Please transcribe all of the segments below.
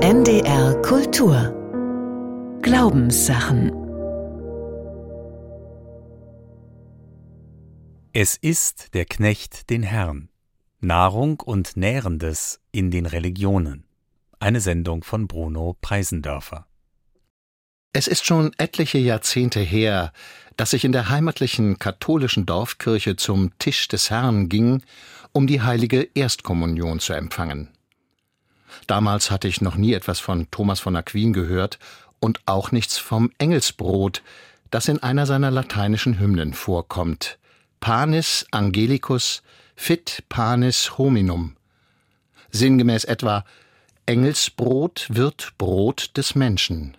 NDR Kultur Glaubenssachen Es ist der Knecht den Herrn. Nahrung und Nährendes in den Religionen. Eine Sendung von Bruno Preisendörfer. Es ist schon etliche Jahrzehnte her, dass ich in der heimatlichen katholischen Dorfkirche zum Tisch des Herrn ging, um die heilige Erstkommunion zu empfangen. Damals hatte ich noch nie etwas von Thomas von Aquin gehört und auch nichts vom Engelsbrot, das in einer seiner lateinischen Hymnen vorkommt. Panis Angelicus fit panis hominum. Sinngemäß etwa Engelsbrot wird Brot des Menschen.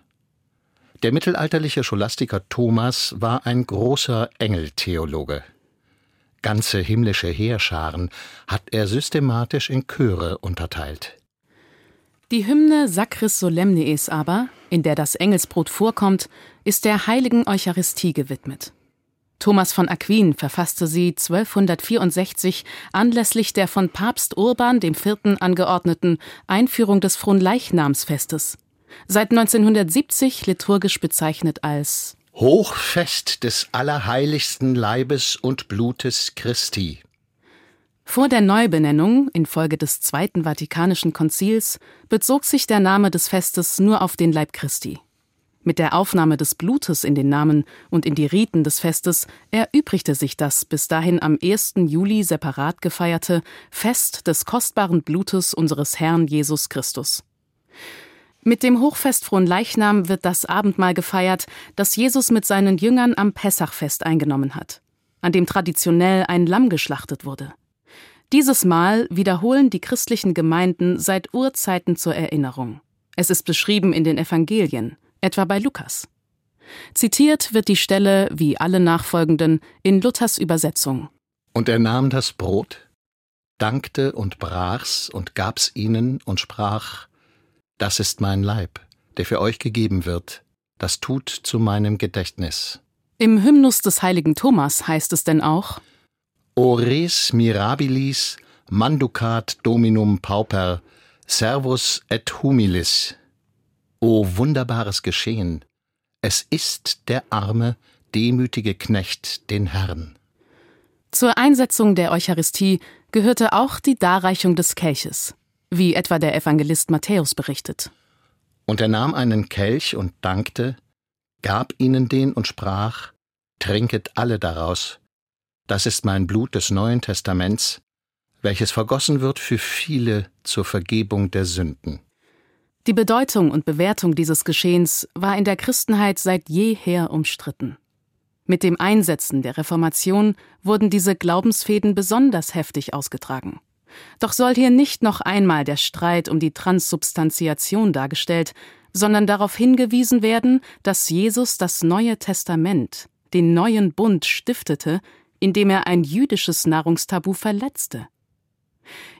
Der mittelalterliche Scholastiker Thomas war ein großer Engeltheologe. Ganze himmlische Heerscharen hat er systematisch in Chöre unterteilt. Die Hymne Sacris Solemnies aber, in der das Engelsbrot vorkommt, ist der heiligen Eucharistie gewidmet. Thomas von Aquin verfasste sie 1264 anlässlich der von Papst Urban IV. angeordneten Einführung des Fronleichnamsfestes seit 1970 liturgisch bezeichnet als Hochfest des allerheiligsten Leibes und Blutes Christi. Vor der Neubenennung infolge des Zweiten Vatikanischen Konzils bezog sich der Name des Festes nur auf den Leib Christi. Mit der Aufnahme des Blutes in den Namen und in die Riten des Festes erübrigte sich das bis dahin am 1. Juli separat gefeierte Fest des kostbaren Blutes unseres Herrn Jesus Christus. Mit dem Hochfest Frohen Leichnam wird das Abendmahl gefeiert, das Jesus mit seinen Jüngern am Pessachfest eingenommen hat, an dem traditionell ein Lamm geschlachtet wurde. Dieses Mal wiederholen die christlichen Gemeinden seit Urzeiten zur Erinnerung. Es ist beschrieben in den Evangelien, etwa bei Lukas. Zitiert wird die Stelle, wie alle nachfolgenden, in Luthers Übersetzung. Und er nahm das Brot, dankte und brach's und gab's ihnen und sprach, das ist mein Leib, der für euch gegeben wird, das tut zu meinem Gedächtnis. Im Hymnus des heiligen Thomas heißt es denn auch Ores mirabilis manducat dominum pauper servus et humilis. O wunderbares Geschehen, es ist der arme, demütige Knecht den Herrn. Zur Einsetzung der Eucharistie gehörte auch die Darreichung des Kelches wie etwa der Evangelist Matthäus berichtet. Und er nahm einen Kelch und dankte, gab ihnen den und sprach, Trinket alle daraus. Das ist mein Blut des Neuen Testaments, welches vergossen wird für viele zur Vergebung der Sünden. Die Bedeutung und Bewertung dieses Geschehens war in der Christenheit seit jeher umstritten. Mit dem Einsetzen der Reformation wurden diese Glaubensfäden besonders heftig ausgetragen. Doch soll hier nicht noch einmal der Streit um die Transsubstantiation dargestellt, sondern darauf hingewiesen werden, dass Jesus das Neue Testament, den neuen Bund stiftete, indem er ein jüdisches Nahrungstabu verletzte.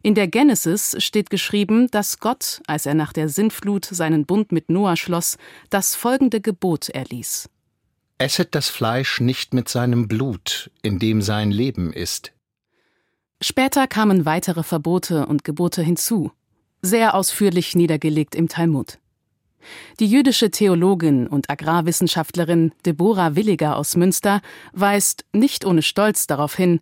In der Genesis steht geschrieben, dass Gott, als er nach der Sintflut seinen Bund mit Noah schloss, das folgende Gebot erließ. Esset das Fleisch nicht mit seinem Blut, in dem sein Leben ist. Später kamen weitere Verbote und Gebote hinzu, sehr ausführlich niedergelegt im Talmud. Die jüdische Theologin und Agrarwissenschaftlerin Deborah Williger aus Münster weist nicht ohne Stolz darauf hin,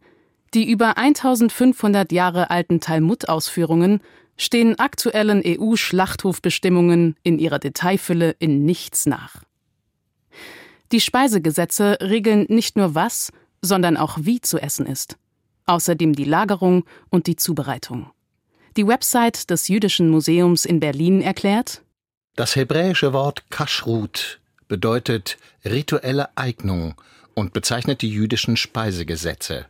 die über 1500 Jahre alten Talmud-Ausführungen stehen aktuellen EU-Schlachthofbestimmungen in ihrer Detailfülle in nichts nach. Die Speisegesetze regeln nicht nur was, sondern auch wie zu essen ist außerdem die Lagerung und die Zubereitung. Die Website des Jüdischen Museums in Berlin erklärt, das hebräische Wort Kashrut bedeutet rituelle Eignung und bezeichnet die jüdischen Speisegesetze.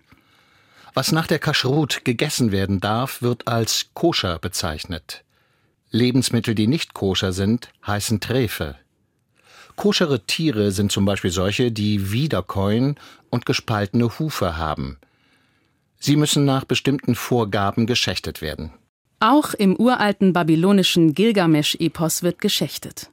Was nach der Kashrut gegessen werden darf, wird als koscher bezeichnet. Lebensmittel, die nicht koscher sind, heißen Trefe. Koschere Tiere sind zum Beispiel solche, die Wiederkäuen und gespaltene Hufe haben. Sie müssen nach bestimmten Vorgaben geschächtet werden. Auch im uralten babylonischen Gilgamesch-Epos wird geschächtet.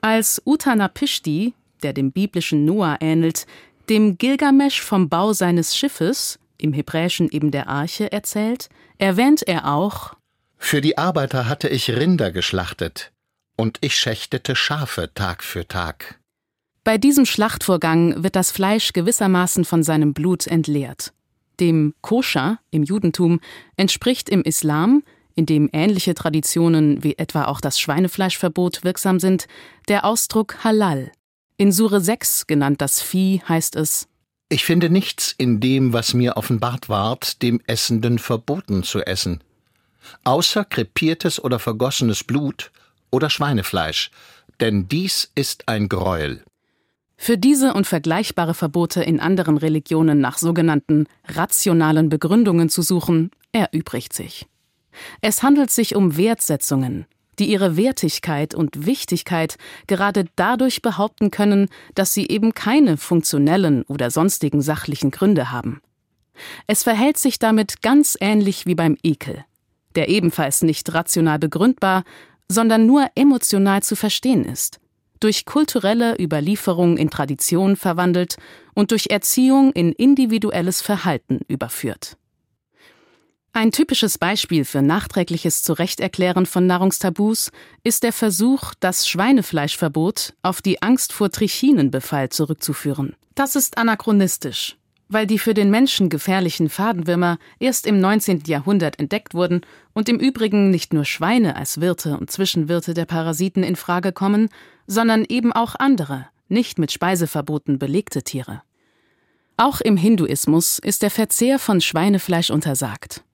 Als Utanapishti, der dem biblischen Noah ähnelt, dem Gilgamesch vom Bau seines Schiffes, im Hebräischen eben der Arche, erzählt, erwähnt er auch Für die Arbeiter hatte ich Rinder geschlachtet, und ich schächtete Schafe Tag für Tag. Bei diesem Schlachtvorgang wird das Fleisch gewissermaßen von seinem Blut entleert. Dem Koscher im Judentum entspricht im Islam, in dem ähnliche Traditionen wie etwa auch das Schweinefleischverbot wirksam sind, der Ausdruck Halal. In Sure 6, genannt das Vieh, heißt es Ich finde nichts in dem, was mir offenbart ward, dem Essenden verboten zu essen, außer krepiertes oder vergossenes Blut oder Schweinefleisch, denn dies ist ein Greuel. Für diese und vergleichbare Verbote in anderen Religionen nach sogenannten rationalen Begründungen zu suchen, erübrigt sich. Es handelt sich um Wertsetzungen, die ihre Wertigkeit und Wichtigkeit gerade dadurch behaupten können, dass sie eben keine funktionellen oder sonstigen sachlichen Gründe haben. Es verhält sich damit ganz ähnlich wie beim Ekel, der ebenfalls nicht rational begründbar, sondern nur emotional zu verstehen ist durch kulturelle Überlieferung in Tradition verwandelt und durch Erziehung in individuelles Verhalten überführt. Ein typisches Beispiel für nachträgliches Zurechterklären von Nahrungstabus ist der Versuch, das Schweinefleischverbot auf die Angst vor Trichinenbefall zurückzuführen. Das ist anachronistisch, weil die für den Menschen gefährlichen Fadenwürmer erst im 19. Jahrhundert entdeckt wurden und im Übrigen nicht nur Schweine als Wirte und Zwischenwirte der Parasiten in Frage kommen, sondern eben auch andere, nicht mit Speiseverboten belegte Tiere. Auch im Hinduismus ist der Verzehr von Schweinefleisch untersagt.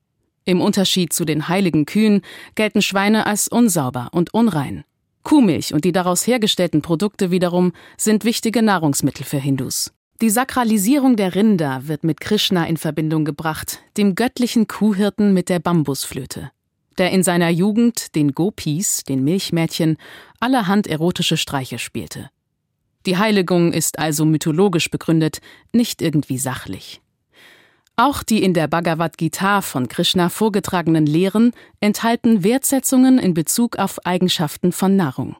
Im Unterschied zu den heiligen Kühen gelten Schweine als unsauber und unrein. Kuhmilch und die daraus hergestellten Produkte wiederum sind wichtige Nahrungsmittel für Hindus. Die Sakralisierung der Rinder wird mit Krishna in Verbindung gebracht, dem göttlichen Kuhhirten mit der Bambusflöte der in seiner Jugend den Gopis, den Milchmädchen, allerhand erotische Streiche spielte. Die Heiligung ist also mythologisch begründet, nicht irgendwie sachlich. Auch die in der Bhagavad Gita von Krishna vorgetragenen Lehren enthalten Wertsetzungen in Bezug auf Eigenschaften von Nahrung.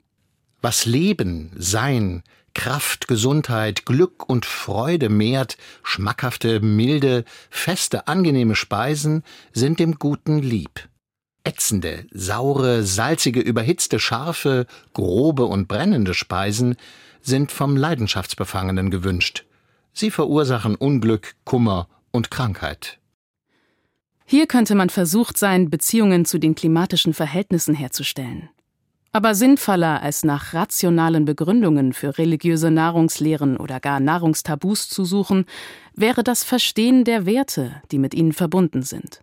Was Leben, Sein, Kraft, Gesundheit, Glück und Freude mehrt, schmackhafte, milde, feste, angenehme Speisen sind dem Guten lieb ätzende, saure, salzige, überhitzte, scharfe, grobe und brennende Speisen sind vom Leidenschaftsbefangenen gewünscht. Sie verursachen Unglück, Kummer und Krankheit. Hier könnte man versucht sein, Beziehungen zu den klimatischen Verhältnissen herzustellen. Aber sinnvoller als nach rationalen Begründungen für religiöse Nahrungslehren oder gar Nahrungstabus zu suchen, wäre das Verstehen der Werte, die mit ihnen verbunden sind.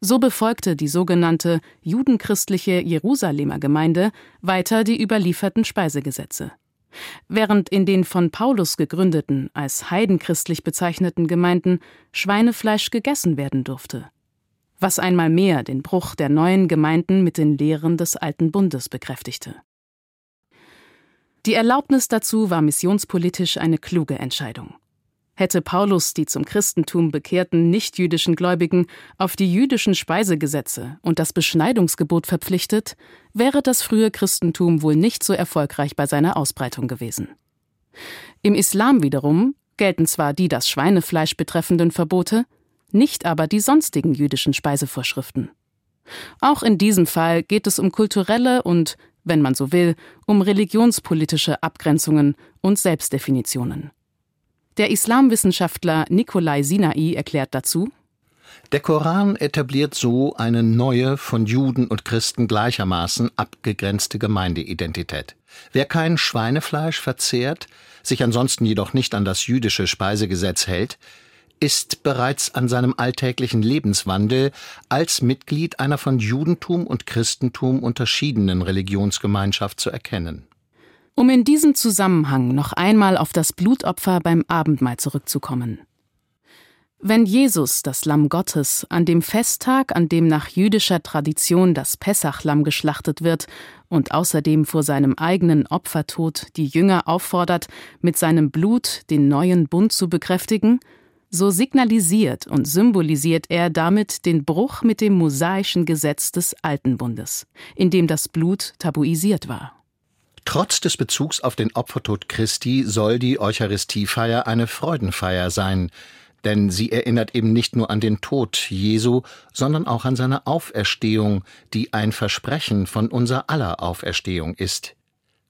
So befolgte die sogenannte judenchristliche Jerusalemer Gemeinde weiter die überlieferten Speisegesetze. Während in den von Paulus gegründeten, als heidenchristlich bezeichneten Gemeinden Schweinefleisch gegessen werden durfte. Was einmal mehr den Bruch der neuen Gemeinden mit den Lehren des alten Bundes bekräftigte. Die Erlaubnis dazu war missionspolitisch eine kluge Entscheidung. Hätte Paulus die zum Christentum bekehrten nichtjüdischen Gläubigen auf die jüdischen Speisegesetze und das Beschneidungsgebot verpflichtet, wäre das frühe Christentum wohl nicht so erfolgreich bei seiner Ausbreitung gewesen. Im Islam wiederum gelten zwar die das Schweinefleisch betreffenden Verbote, nicht aber die sonstigen jüdischen Speisevorschriften. Auch in diesem Fall geht es um kulturelle und, wenn man so will, um religionspolitische Abgrenzungen und Selbstdefinitionen. Der Islamwissenschaftler Nikolai Sinai erklärt dazu, der Koran etabliert so eine neue, von Juden und Christen gleichermaßen abgegrenzte Gemeindeidentität. Wer kein Schweinefleisch verzehrt, sich ansonsten jedoch nicht an das jüdische Speisegesetz hält, ist bereits an seinem alltäglichen Lebenswandel als Mitglied einer von Judentum und Christentum unterschiedenen Religionsgemeinschaft zu erkennen. Um in diesem Zusammenhang noch einmal auf das Blutopfer beim Abendmahl zurückzukommen. Wenn Jesus, das Lamm Gottes, an dem Festtag, an dem nach jüdischer Tradition das Pessachlamm geschlachtet wird und außerdem vor seinem eigenen Opfertod die Jünger auffordert, mit seinem Blut den neuen Bund zu bekräftigen, so signalisiert und symbolisiert er damit den Bruch mit dem mosaischen Gesetz des Alten Bundes, in dem das Blut tabuisiert war. Trotz des Bezugs auf den Opfertod Christi soll die Eucharistiefeier eine Freudenfeier sein, denn sie erinnert eben nicht nur an den Tod Jesu, sondern auch an seine Auferstehung, die ein Versprechen von unser aller Auferstehung ist.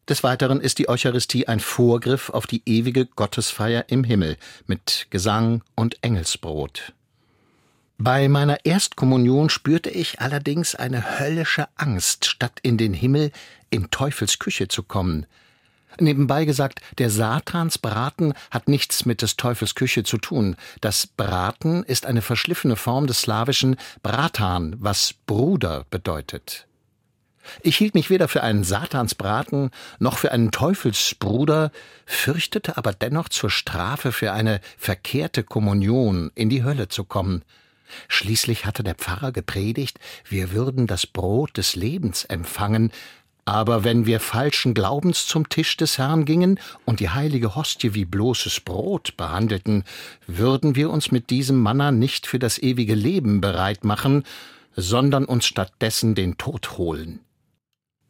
Des Weiteren ist die Eucharistie ein Vorgriff auf die ewige Gottesfeier im Himmel mit Gesang und Engelsbrot. Bei meiner Erstkommunion spürte ich allerdings eine höllische Angst, statt in den Himmel in Teufels Küche zu kommen. Nebenbei gesagt, der Satansbraten hat nichts mit des Teufels Küche zu tun. Das Braten ist eine verschliffene Form des slawischen Bratan, was Bruder bedeutet. Ich hielt mich weder für einen Satansbraten noch für einen Teufelsbruder, fürchtete aber dennoch zur Strafe für eine verkehrte Kommunion in die Hölle zu kommen. Schließlich hatte der Pfarrer gepredigt, wir würden das Brot des Lebens empfangen, aber wenn wir falschen Glaubens zum Tisch des Herrn gingen und die heilige Hostie wie bloßes Brot behandelten, würden wir uns mit diesem Manna nicht für das ewige Leben bereit machen, sondern uns stattdessen den Tod holen.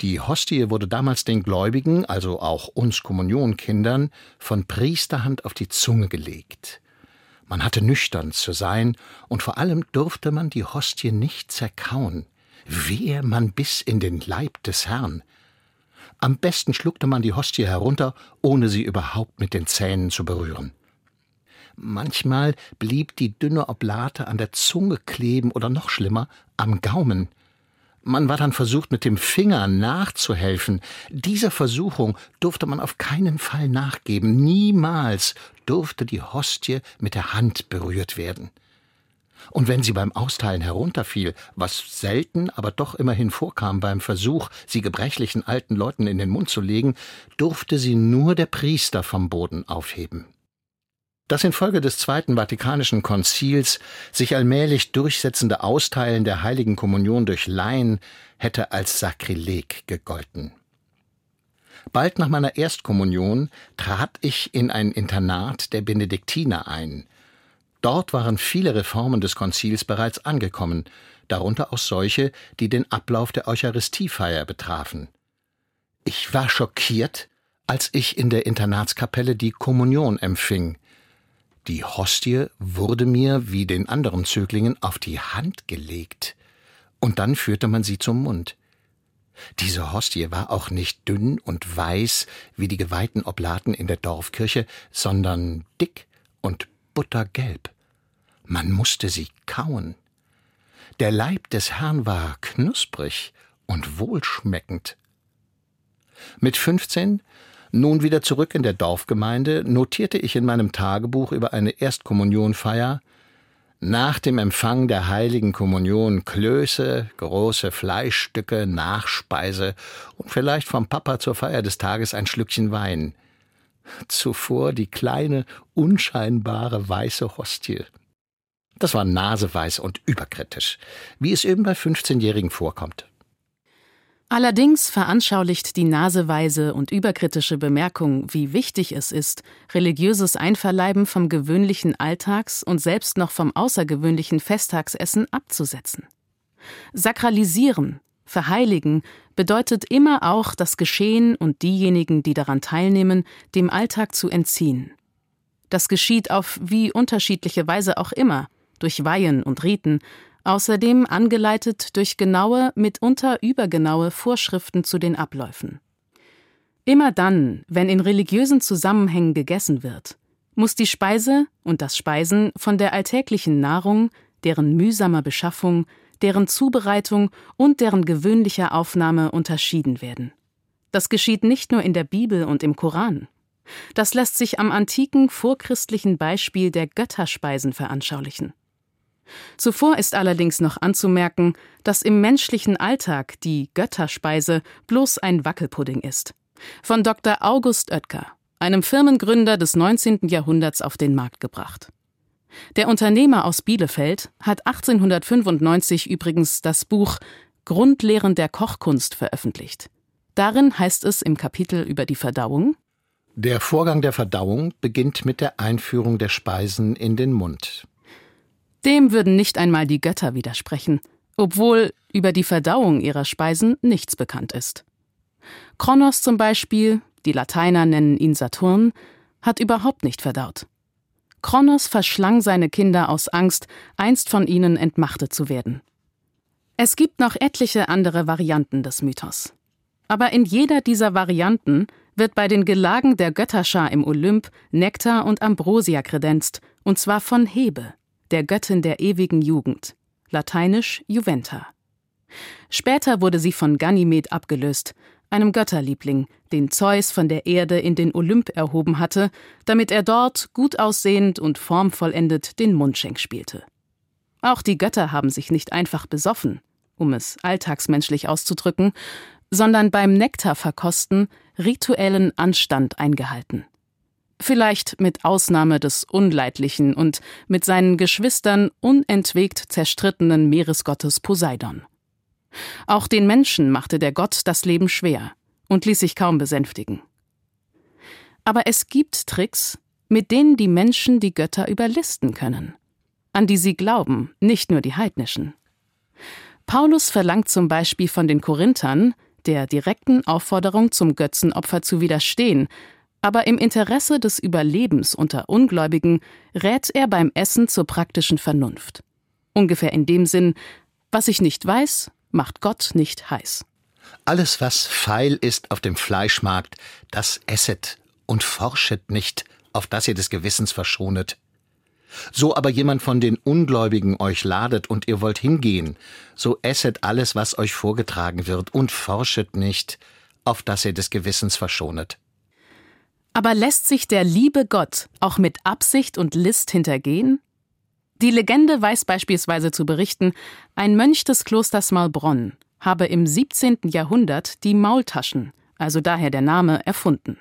Die Hostie wurde damals den Gläubigen, also auch uns Kommunionkindern, von Priesterhand auf die Zunge gelegt. Man hatte nüchtern zu sein, und vor allem durfte man die Hostie nicht zerkauen. Wehe man bis in den Leib des Herrn. Am besten schluckte man die Hostie herunter, ohne sie überhaupt mit den Zähnen zu berühren. Manchmal blieb die dünne Oblate an der Zunge kleben oder noch schlimmer, am Gaumen. Man war dann versucht, mit dem Finger nachzuhelfen. Dieser Versuchung durfte man auf keinen Fall nachgeben. Niemals durfte die Hostie mit der Hand berührt werden. Und wenn sie beim Austeilen herunterfiel, was selten, aber doch immerhin vorkam beim Versuch, sie gebrechlichen alten Leuten in den Mund zu legen, durfte sie nur der Priester vom Boden aufheben. Das infolge des Zweiten Vatikanischen Konzils sich allmählich durchsetzende Austeilen der heiligen Kommunion durch Laien hätte als Sakrileg gegolten. Bald nach meiner Erstkommunion trat ich in ein Internat der Benediktiner ein. Dort waren viele Reformen des Konzils bereits angekommen, darunter auch solche, die den Ablauf der Eucharistiefeier betrafen. Ich war schockiert, als ich in der Internatskapelle die Kommunion empfing. Die Hostie wurde mir, wie den anderen Zöglingen, auf die Hand gelegt, und dann führte man sie zum Mund. Diese Hostie war auch nicht dünn und weiß wie die geweihten Oblaten in der Dorfkirche, sondern dick und buttergelb. Man musste sie kauen. Der Leib des Herrn war knusprig und wohlschmeckend. Mit fünfzehn nun wieder zurück in der Dorfgemeinde notierte ich in meinem Tagebuch über eine Erstkommunionfeier nach dem Empfang der heiligen Kommunion Klöße, große Fleischstücke, Nachspeise und vielleicht vom Papa zur Feier des Tages ein Schlückchen Wein. Zuvor die kleine, unscheinbare weiße Hostie. Das war naseweiß und überkritisch, wie es eben bei 15-Jährigen vorkommt. Allerdings veranschaulicht die naseweise und überkritische Bemerkung, wie wichtig es ist, religiöses Einverleiben vom gewöhnlichen Alltags und selbst noch vom außergewöhnlichen Festtagsessen abzusetzen. Sakralisieren, verheiligen bedeutet immer auch das Geschehen und diejenigen, die daran teilnehmen, dem Alltag zu entziehen. Das geschieht auf wie unterschiedliche Weise auch immer, durch Weihen und Riten, außerdem angeleitet durch genaue, mitunter übergenaue Vorschriften zu den Abläufen. Immer dann, wenn in religiösen Zusammenhängen gegessen wird, muss die Speise und das Speisen von der alltäglichen Nahrung, deren mühsamer Beschaffung, deren Zubereitung und deren gewöhnlicher Aufnahme unterschieden werden. Das geschieht nicht nur in der Bibel und im Koran. Das lässt sich am antiken vorchristlichen Beispiel der Götterspeisen veranschaulichen. Zuvor ist allerdings noch anzumerken, dass im menschlichen Alltag die Götterspeise bloß ein Wackelpudding ist. Von Dr. August Oetker, einem Firmengründer des 19. Jahrhunderts, auf den Markt gebracht. Der Unternehmer aus Bielefeld hat 1895 übrigens das Buch Grundlehren der Kochkunst veröffentlicht. Darin heißt es im Kapitel über die Verdauung Der Vorgang der Verdauung beginnt mit der Einführung der Speisen in den Mund. Dem würden nicht einmal die Götter widersprechen, obwohl über die Verdauung ihrer Speisen nichts bekannt ist. Kronos zum Beispiel, die Lateiner nennen ihn Saturn, hat überhaupt nicht verdaut. Kronos verschlang seine Kinder aus Angst, einst von ihnen entmachtet zu werden. Es gibt noch etliche andere Varianten des Mythos. Aber in jeder dieser Varianten wird bei den Gelagen der Götterschar im Olymp Nektar und Ambrosia kredenzt, und zwar von Hebe, der Göttin der ewigen Jugend, lateinisch Juventa. Später wurde sie von Ganymed abgelöst, einem Götterliebling, den Zeus von der Erde in den Olymp erhoben hatte, damit er dort, gut aussehend und formvollendet, den Mundschenk spielte. Auch die Götter haben sich nicht einfach besoffen, um es alltagsmenschlich auszudrücken, sondern beim Nektarverkosten rituellen Anstand eingehalten. Vielleicht mit Ausnahme des unleidlichen und mit seinen Geschwistern unentwegt zerstrittenen Meeresgottes Poseidon. Auch den Menschen machte der Gott das Leben schwer und ließ sich kaum besänftigen. Aber es gibt Tricks, mit denen die Menschen die Götter überlisten können, an die sie glauben, nicht nur die heidnischen. Paulus verlangt zum Beispiel von den Korinthern, der direkten Aufforderung zum Götzenopfer zu widerstehen, aber im Interesse des Überlebens unter Ungläubigen rät er beim Essen zur praktischen Vernunft. Ungefähr in dem Sinn, was ich nicht weiß, macht Gott nicht heiß. Alles, was feil ist auf dem Fleischmarkt, das esset und forschet nicht, auf das ihr des Gewissens verschonet. So aber jemand von den Ungläubigen euch ladet und ihr wollt hingehen, so esset alles, was euch vorgetragen wird, und forschet nicht, auf das ihr des Gewissens verschonet. Aber lässt sich der liebe Gott auch mit Absicht und List hintergehen? Die Legende weiß beispielsweise zu berichten, ein Mönch des Klosters Maulbronn habe im 17. Jahrhundert die Maultaschen, also daher der Name, erfunden.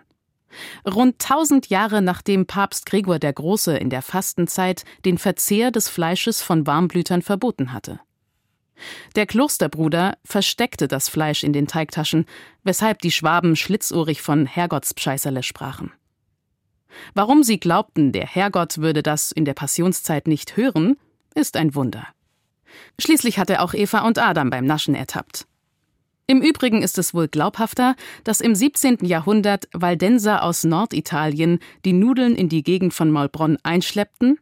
Rund 1000 Jahre nachdem Papst Gregor der Große in der Fastenzeit den Verzehr des Fleisches von Warmblütern verboten hatte. Der Klosterbruder versteckte das Fleisch in den Teigtaschen, weshalb die Schwaben schlitzohrig von Herrgottspscheißerle sprachen. Warum sie glaubten, der Herrgott würde das in der Passionszeit nicht hören, ist ein Wunder. Schließlich hat er auch Eva und Adam beim Naschen ertappt. Im Übrigen ist es wohl glaubhafter, dass im 17. Jahrhundert Waldenser aus Norditalien die Nudeln in die Gegend von Maulbronn einschleppten,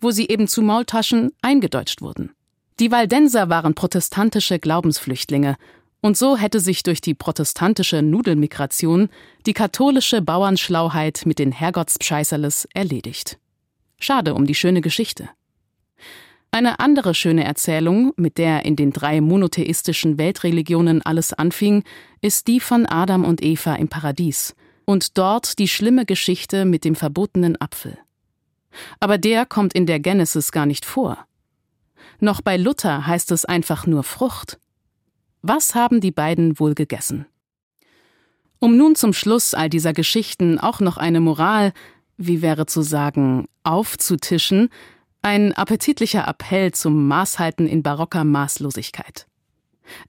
wo sie eben zu Maultaschen eingedeutscht wurden. Die Waldenser waren protestantische Glaubensflüchtlinge, und so hätte sich durch die protestantische Nudelmigration die katholische Bauernschlauheit mit den Herrgottspscheißerles erledigt. Schade um die schöne Geschichte. Eine andere schöne Erzählung, mit der in den drei monotheistischen Weltreligionen alles anfing, ist die von Adam und Eva im Paradies und dort die schlimme Geschichte mit dem verbotenen Apfel. Aber der kommt in der Genesis gar nicht vor. Noch bei Luther heißt es einfach nur Frucht. Was haben die beiden wohl gegessen? Um nun zum Schluss all dieser Geschichten auch noch eine Moral, wie wäre zu sagen, aufzutischen, ein appetitlicher Appell zum Maßhalten in barocker Maßlosigkeit.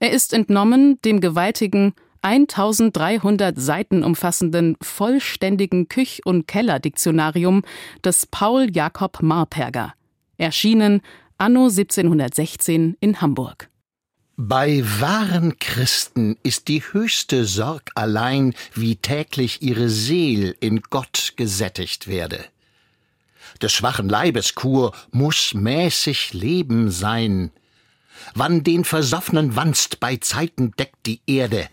Er ist entnommen dem gewaltigen 1300 Seiten umfassenden vollständigen Küch- und Kellerdiktionarium des Paul Jakob Marperger, erschienen anno 1716 in Hamburg. Bei wahren Christen ist die höchste Sorg allein, wie täglich ihre Seel in Gott gesättigt werde. Des schwachen Leibes Kur muss mäßig Leben sein. Wann den Versoffnen Wanst bei Zeiten deckt die Erde,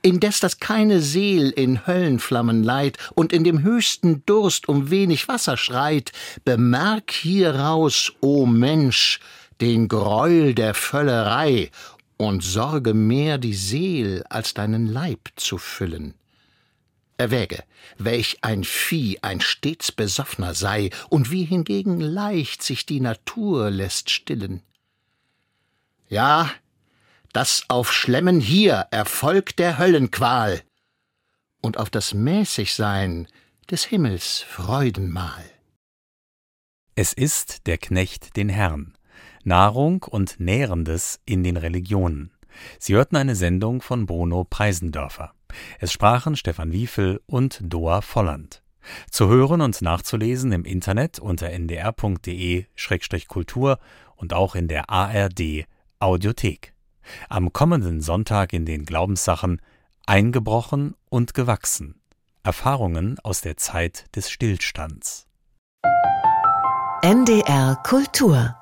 indes das keine Seel in Höllenflammen leiht und in dem höchsten Durst um wenig Wasser schreit, bemerk hieraus, o Mensch, den Greuel der Völlerei und sorge mehr die Seel als deinen Leib zu füllen. Erwäge, welch ein Vieh ein stets Besoffner sei und wie hingegen leicht sich die Natur lässt stillen. Ja, das auf Schlemmen hier Erfolg der Höllenqual und auf das Mäßigsein des Himmels Freudenmahl. Es ist der Knecht den Herrn. Nahrung und Nährendes in den Religionen. Sie hörten eine Sendung von Bruno Preisendörfer. Es sprachen Stefan Wiefel und Doa Volland. Zu hören und nachzulesen im Internet unter ndr.de-kultur und auch in der ARD Audiothek. Am kommenden Sonntag in den Glaubenssachen Eingebrochen und gewachsen. Erfahrungen aus der Zeit des Stillstands. NDR Kultur